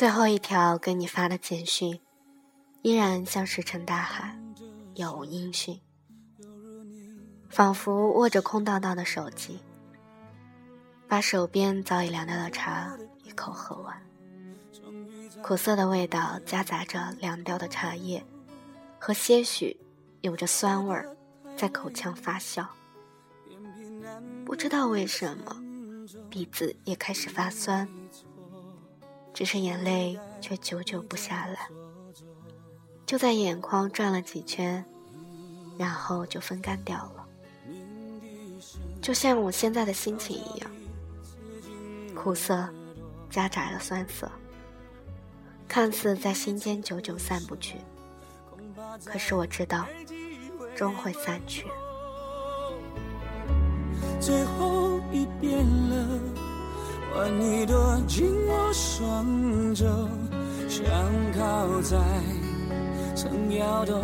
最后一条给你发的简讯，依然像石沉大海，杳无音讯，仿佛握着空荡荡的手机，把手边早已凉掉的茶一口喝完，苦涩的味道夹杂着凉掉的茶叶，和些许有着酸味儿，在口腔发酵。不知道为什么，鼻子也开始发酸。只是眼泪却久久不下来，就在眼眶转了几圈，然后就风干掉了，就像我现在的心情一样，苦涩夹杂了酸涩，看似在心间久久散不去，可是我知道，终会散去。最后一遍了。换你躲进我双肘，想靠在曾摇动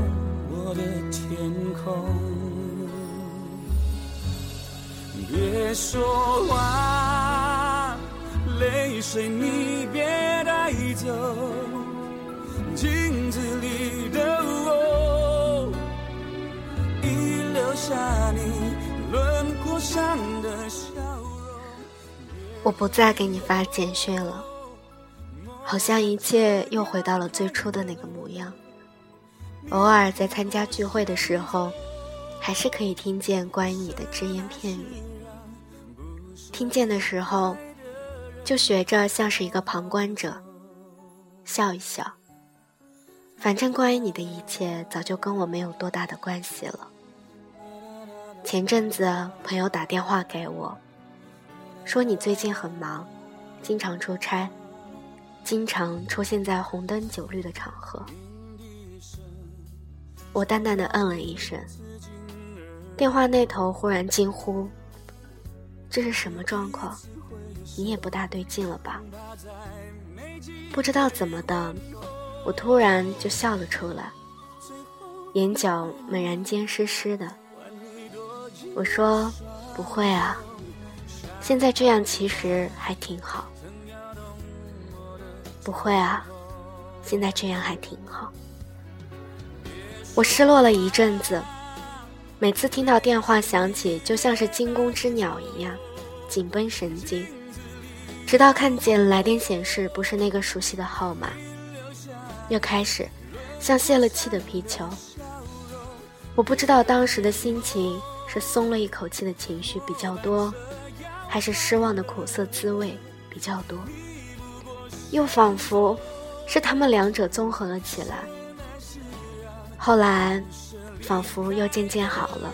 我的天空。别说话，泪水你别带走，镜子里的我，已留下你轮廓上的。我不再给你发简讯了，好像一切又回到了最初的那个模样。偶尔在参加聚会的时候，还是可以听见关于你的只言片语。听见的时候，就学着像是一个旁观者，笑一笑。反正关于你的一切，早就跟我没有多大的关系了。前阵子朋友打电话给我。说你最近很忙，经常出差，经常出现在红灯酒绿的场合。我淡淡的嗯了一声，电话那头忽然惊呼：“这是什么状况？你也不大对劲了吧？”不知道怎么的，我突然就笑了出来，眼角猛然间湿湿的。我说：“不会啊。”现在这样其实还挺好，不会啊，现在这样还挺好。我失落了一阵子，每次听到电话响起，就像是惊弓之鸟一样，紧绷神经。直到看见来电显示不是那个熟悉的号码，又开始像泄了气的皮球。我不知道当时的心情是松了一口气的情绪比较多。还是失望的苦涩滋味比较多，又仿佛是他们两者综合了起来。后来，仿佛又渐渐好了，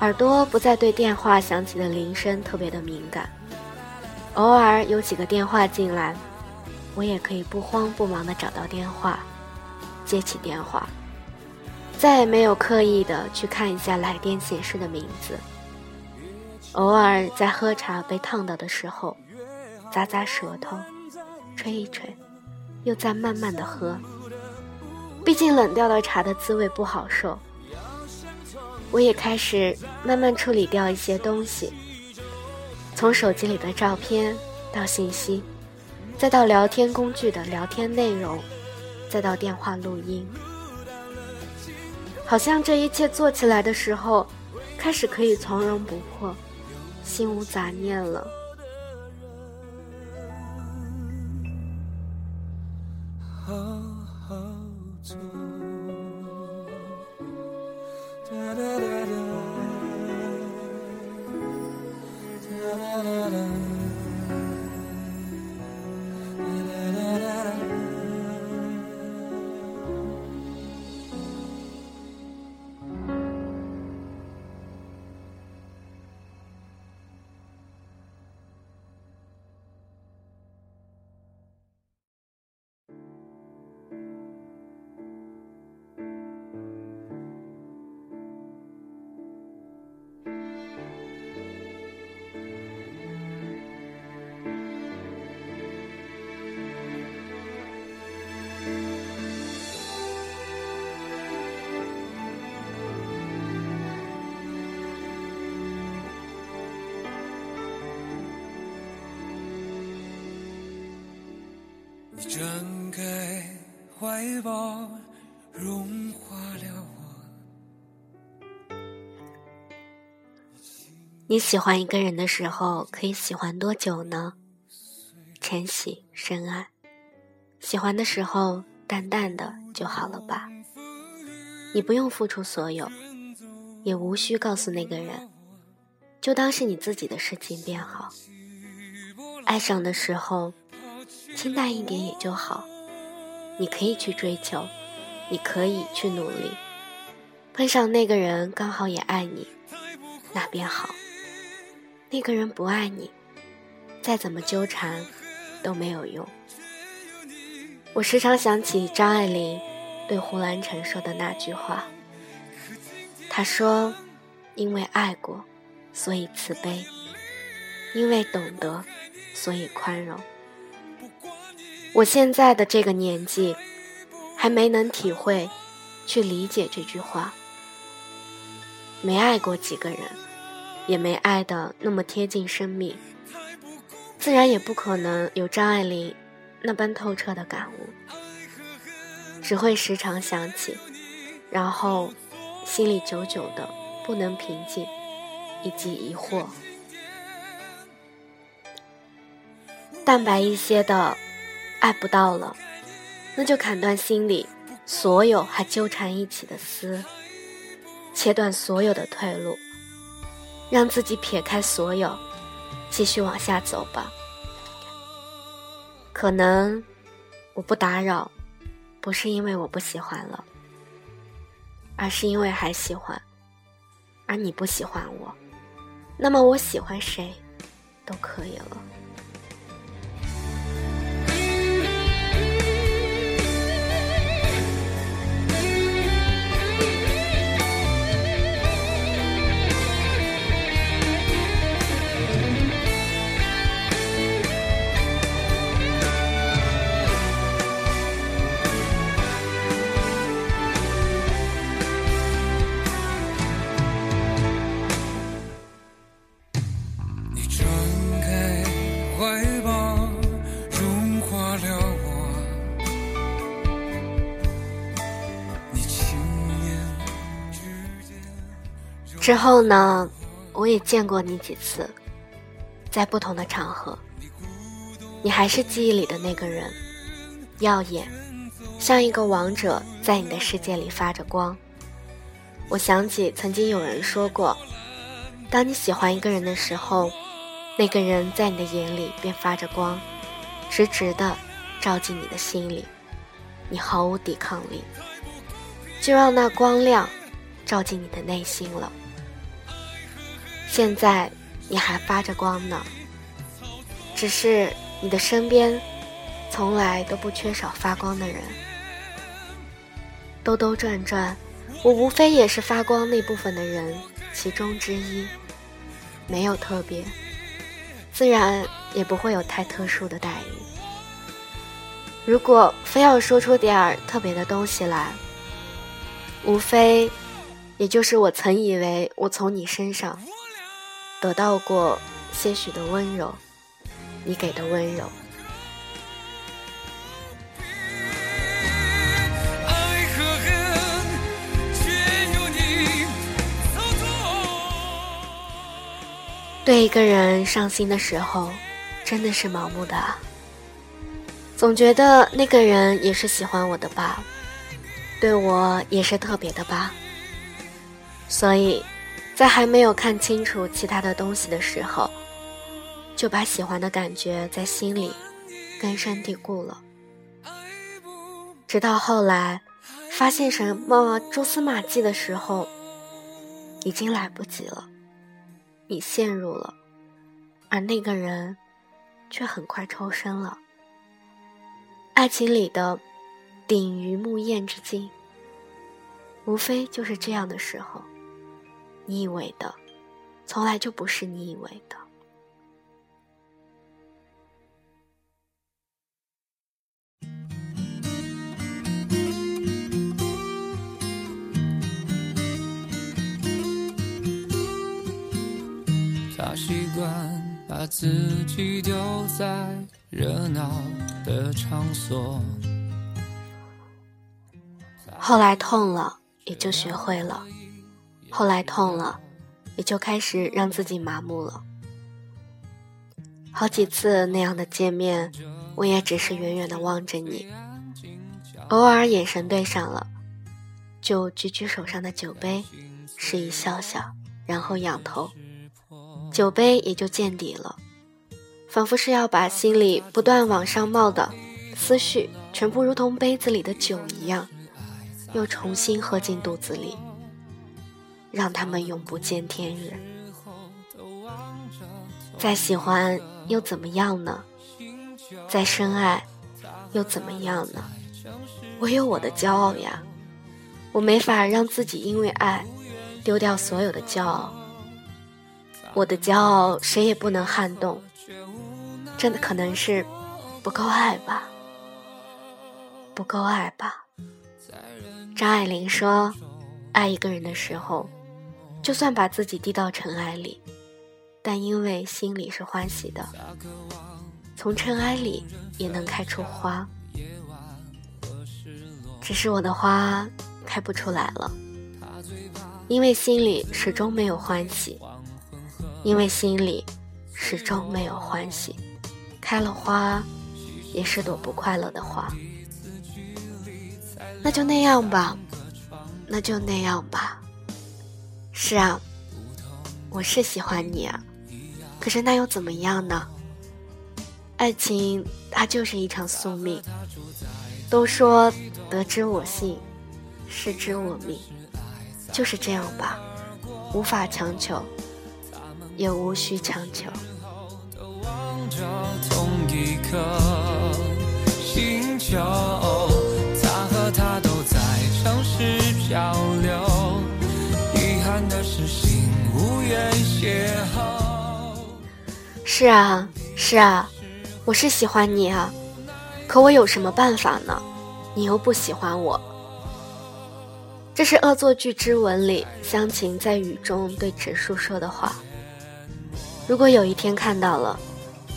耳朵不再对电话响起的铃声特别的敏感，偶尔有几个电话进来，我也可以不慌不忙的找到电话，接起电话，再也没有刻意的去看一下来电显示的名字。偶尔在喝茶被烫到的时候，咂咂舌头，吹一吹，又再慢慢的喝。毕竟冷掉的茶的滋味不好受。我也开始慢慢处理掉一些东西，从手机里的照片到信息，再到聊天工具的聊天内容，再到电话录音。好像这一切做起来的时候，开始可以从容不迫。心无杂念了。好好走张开怀抱，融化了我。你喜欢一个人的时候，可以喜欢多久呢？晨曦深爱，喜欢的时候淡淡的就好了吧。你不用付出所有，也无需告诉那个人，就当是你自己的事情便好。爱上的时候。清淡一点也就好，你可以去追求，你可以去努力。碰上那个人刚好也爱你，那便好。那个人不爱你，再怎么纠缠都没有用。我时常想起张爱玲对胡兰成说的那句话，她说：“因为爱过，所以慈悲；因为懂得，所以宽容。”我现在的这个年纪，还没能体会、去理解这句话。没爱过几个人，也没爱的那么贴近生命，自然也不可能有张爱玲那般透彻的感悟。只会时常想起，然后心里久久的不能平静，以及疑惑。淡白一些的。爱不到了，那就砍断心里所有还纠缠一起的丝，切断所有的退路，让自己撇开所有，继续往下走吧。可能我不打扰，不是因为我不喜欢了，而是因为还喜欢，而你不喜欢我，那么我喜欢谁都可以了。之后呢，我也见过你几次，在不同的场合，你还是记忆里的那个人，耀眼，像一个王者，在你的世界里发着光。我想起曾经有人说过，当你喜欢一个人的时候，那个人在你的眼里便发着光，直直的照进你的心里，你毫无抵抗力，就让那光亮照进你的内心了。现在你还发着光呢，只是你的身边从来都不缺少发光的人。兜兜转转，我无非也是发光那部分的人其中之一，没有特别，自然也不会有太特殊的待遇。如果非要说出点儿特别的东西来，无非也就是我曾以为我从你身上。得到过些许的温柔，你给的温柔。对一个人上心的时候，真的是盲目的，总觉得那个人也是喜欢我的吧，对我也是特别的吧，所以。在还没有看清楚其他的东西的时候，就把喜欢的感觉在心里根深蒂固了。直到后来发现什么蛛丝马迹的时候，已经来不及了。你陷入了，而那个人却很快抽身了。爱情里的顶于木艳之境，无非就是这样的时候。你以为的，从来就不是你以为的。他习惯把自己丢在热闹的场所。后来痛了，也就学会了；后来痛了，也就开始让自己麻木了。好几次那样的见面，我也只是远远的望着你，偶尔眼神对上了，就举举手上的酒杯，示意笑笑，然后仰头，酒杯也就见底了，仿佛是要把心里不断往上冒的思绪，全部如同杯子里的酒一样，又重新喝进肚子里，让他们永不见天日。再喜欢。又怎么样呢？再深爱，又怎么样呢？我有我的骄傲呀，我没法让自己因为爱丢掉所有的骄傲。我的骄傲谁也不能撼动，真的可能是不够爱吧，不够爱吧。张爱玲说，爱一个人的时候，就算把自己低到尘埃里。但因为心里是欢喜的，从尘埃里也能开出花，只是我的花开不出来了，因为心里始终没有欢喜，因为心里始终没有欢喜，开了花也是朵不快乐的花，那就那样吧，那就那样吧，是啊，我是喜欢你啊。可是那又怎么样呢？爱情它就是一场宿命。都说得之我幸，失之我命，就是这样吧，无法强求，也无需强求。是啊，是啊，我是喜欢你啊，可我有什么办法呢？你又不喜欢我。这是《恶作剧之吻》里湘琴在雨中对直树说的话。如果有一天看到了，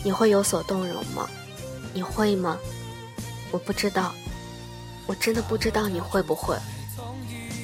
你会有所动容吗？你会吗？我不知道，我真的不知道你会不会。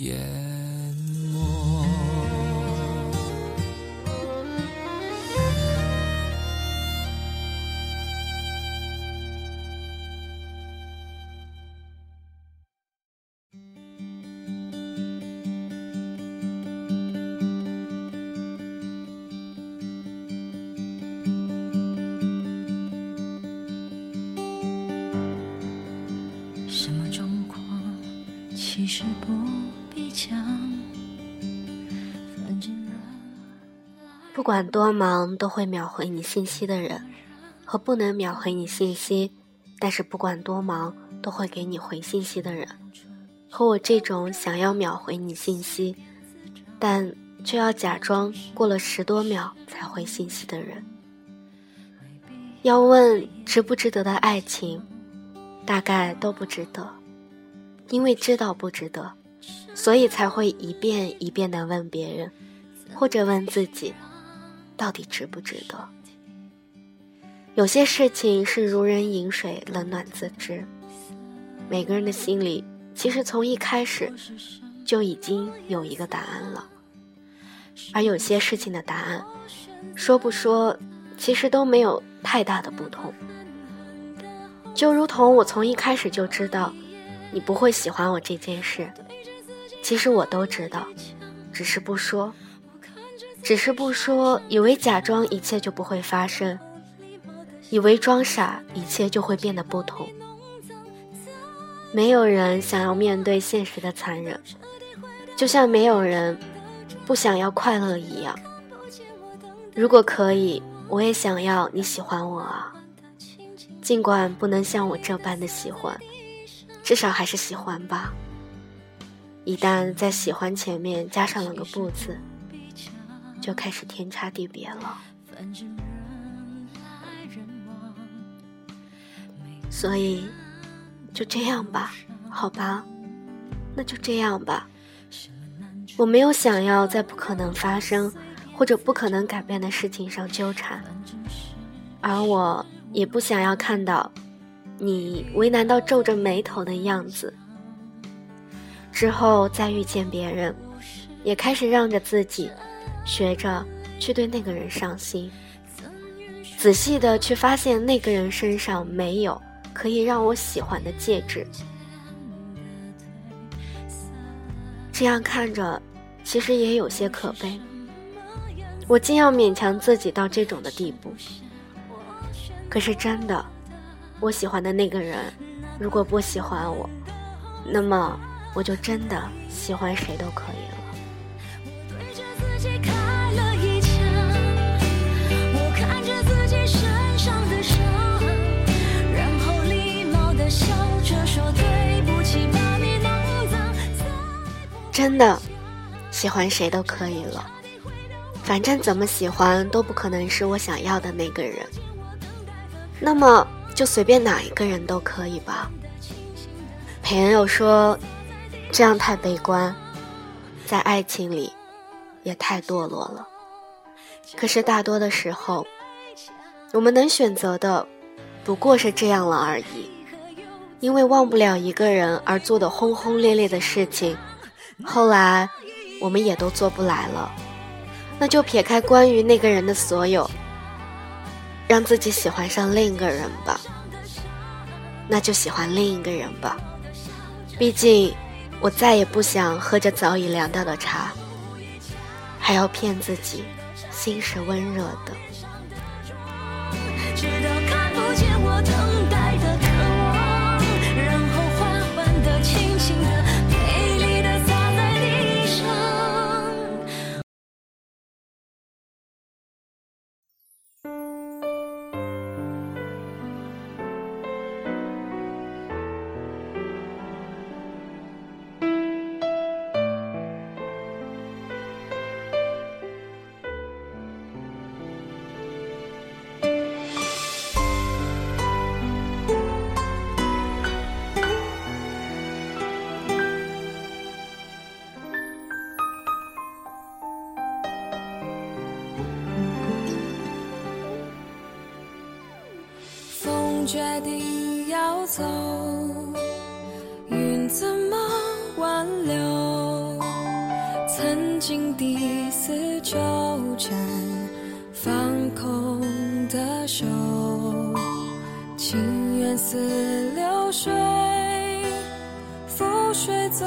Yeah. 管多忙，都会秒回你信息的人，和不能秒回你信息，但是不管多忙都会给你回信息的人，和我这种想要秒回你信息，但却要假装过了十多秒才回信息的人。要问值不值得的爱情，大概都不值得，因为知道不值得。所以才会一遍一遍的问别人，或者问自己，到底值不值得？有些事情是如人饮水，冷暖自知。每个人的心里，其实从一开始就已经有一个答案了。而有些事情的答案，说不说，其实都没有太大的不同。就如同我从一开始就知道，你不会喜欢我这件事。其实我都知道，只是不说，只是不说，以为假装一切就不会发生，以为装傻，一切就会变得不同。没有人想要面对现实的残忍，就像没有人不想要快乐一样。如果可以，我也想要你喜欢我啊，尽管不能像我这般的喜欢，至少还是喜欢吧。一旦在喜欢前面加上了个不字，就开始天差地别了。所以，就这样吧，好吧，那就这样吧。我没有想要在不可能发生或者不可能改变的事情上纠缠，而我也不想要看到你为难到皱着眉头的样子。之后再遇见别人，也开始让着自己，学着去对那个人上心，仔细的去发现那个人身上没有可以让我喜欢的戒指。这样看着，其实也有些可悲。我竟要勉强自己到这种的地步。可是真的，我喜欢的那个人，如果不喜欢我，那么。我就真的喜欢谁都可以了。真的喜欢谁都可以了，反正怎么喜欢都不可能是我想要的那个人。那么就随便哪一个人都可以吧。朋友说。这样太悲观，在爱情里也太堕落了。可是大多的时候，我们能选择的不过是这样了而已。因为忘不了一个人而做的轰轰烈烈的事情，后来我们也都做不来了。那就撇开关于那个人的所有，让自己喜欢上另一个人吧。那就喜欢另一个人吧，毕竟。我再也不想喝着早已凉掉的茶，还要骗自己，心是温热的。决定要走，云怎么挽留？曾经第四纠缠，放空的手，情缘似流水，覆水总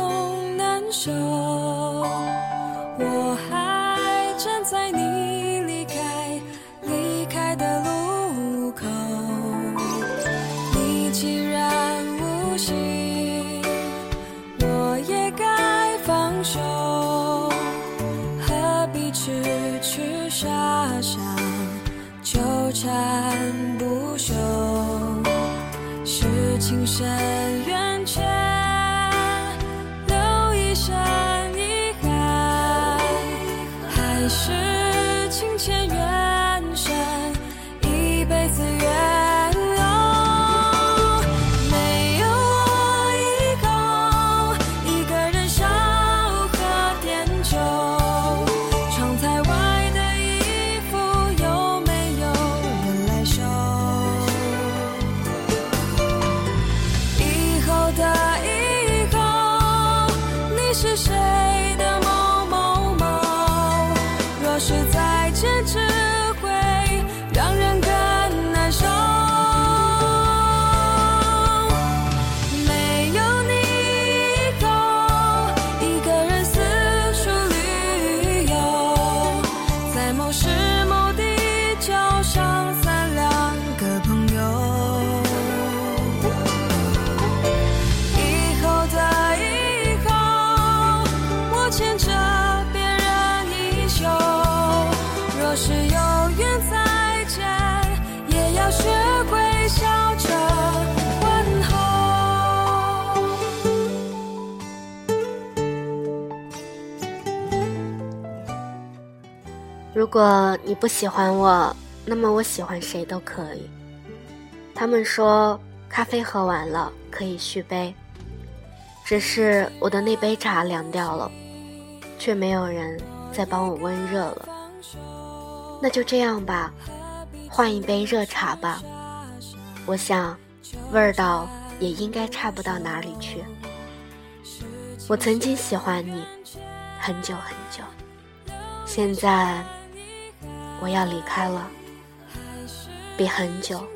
你不喜欢我，那么我喜欢谁都可以。他们说咖啡喝完了可以续杯，只是我的那杯茶凉掉了，却没有人再帮我温热了。那就这样吧，换一杯热茶吧。我想，味道也应该差不到哪里去。我曾经喜欢你，很久很久。现在我要离开了，比很久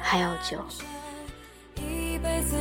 还要久。一辈子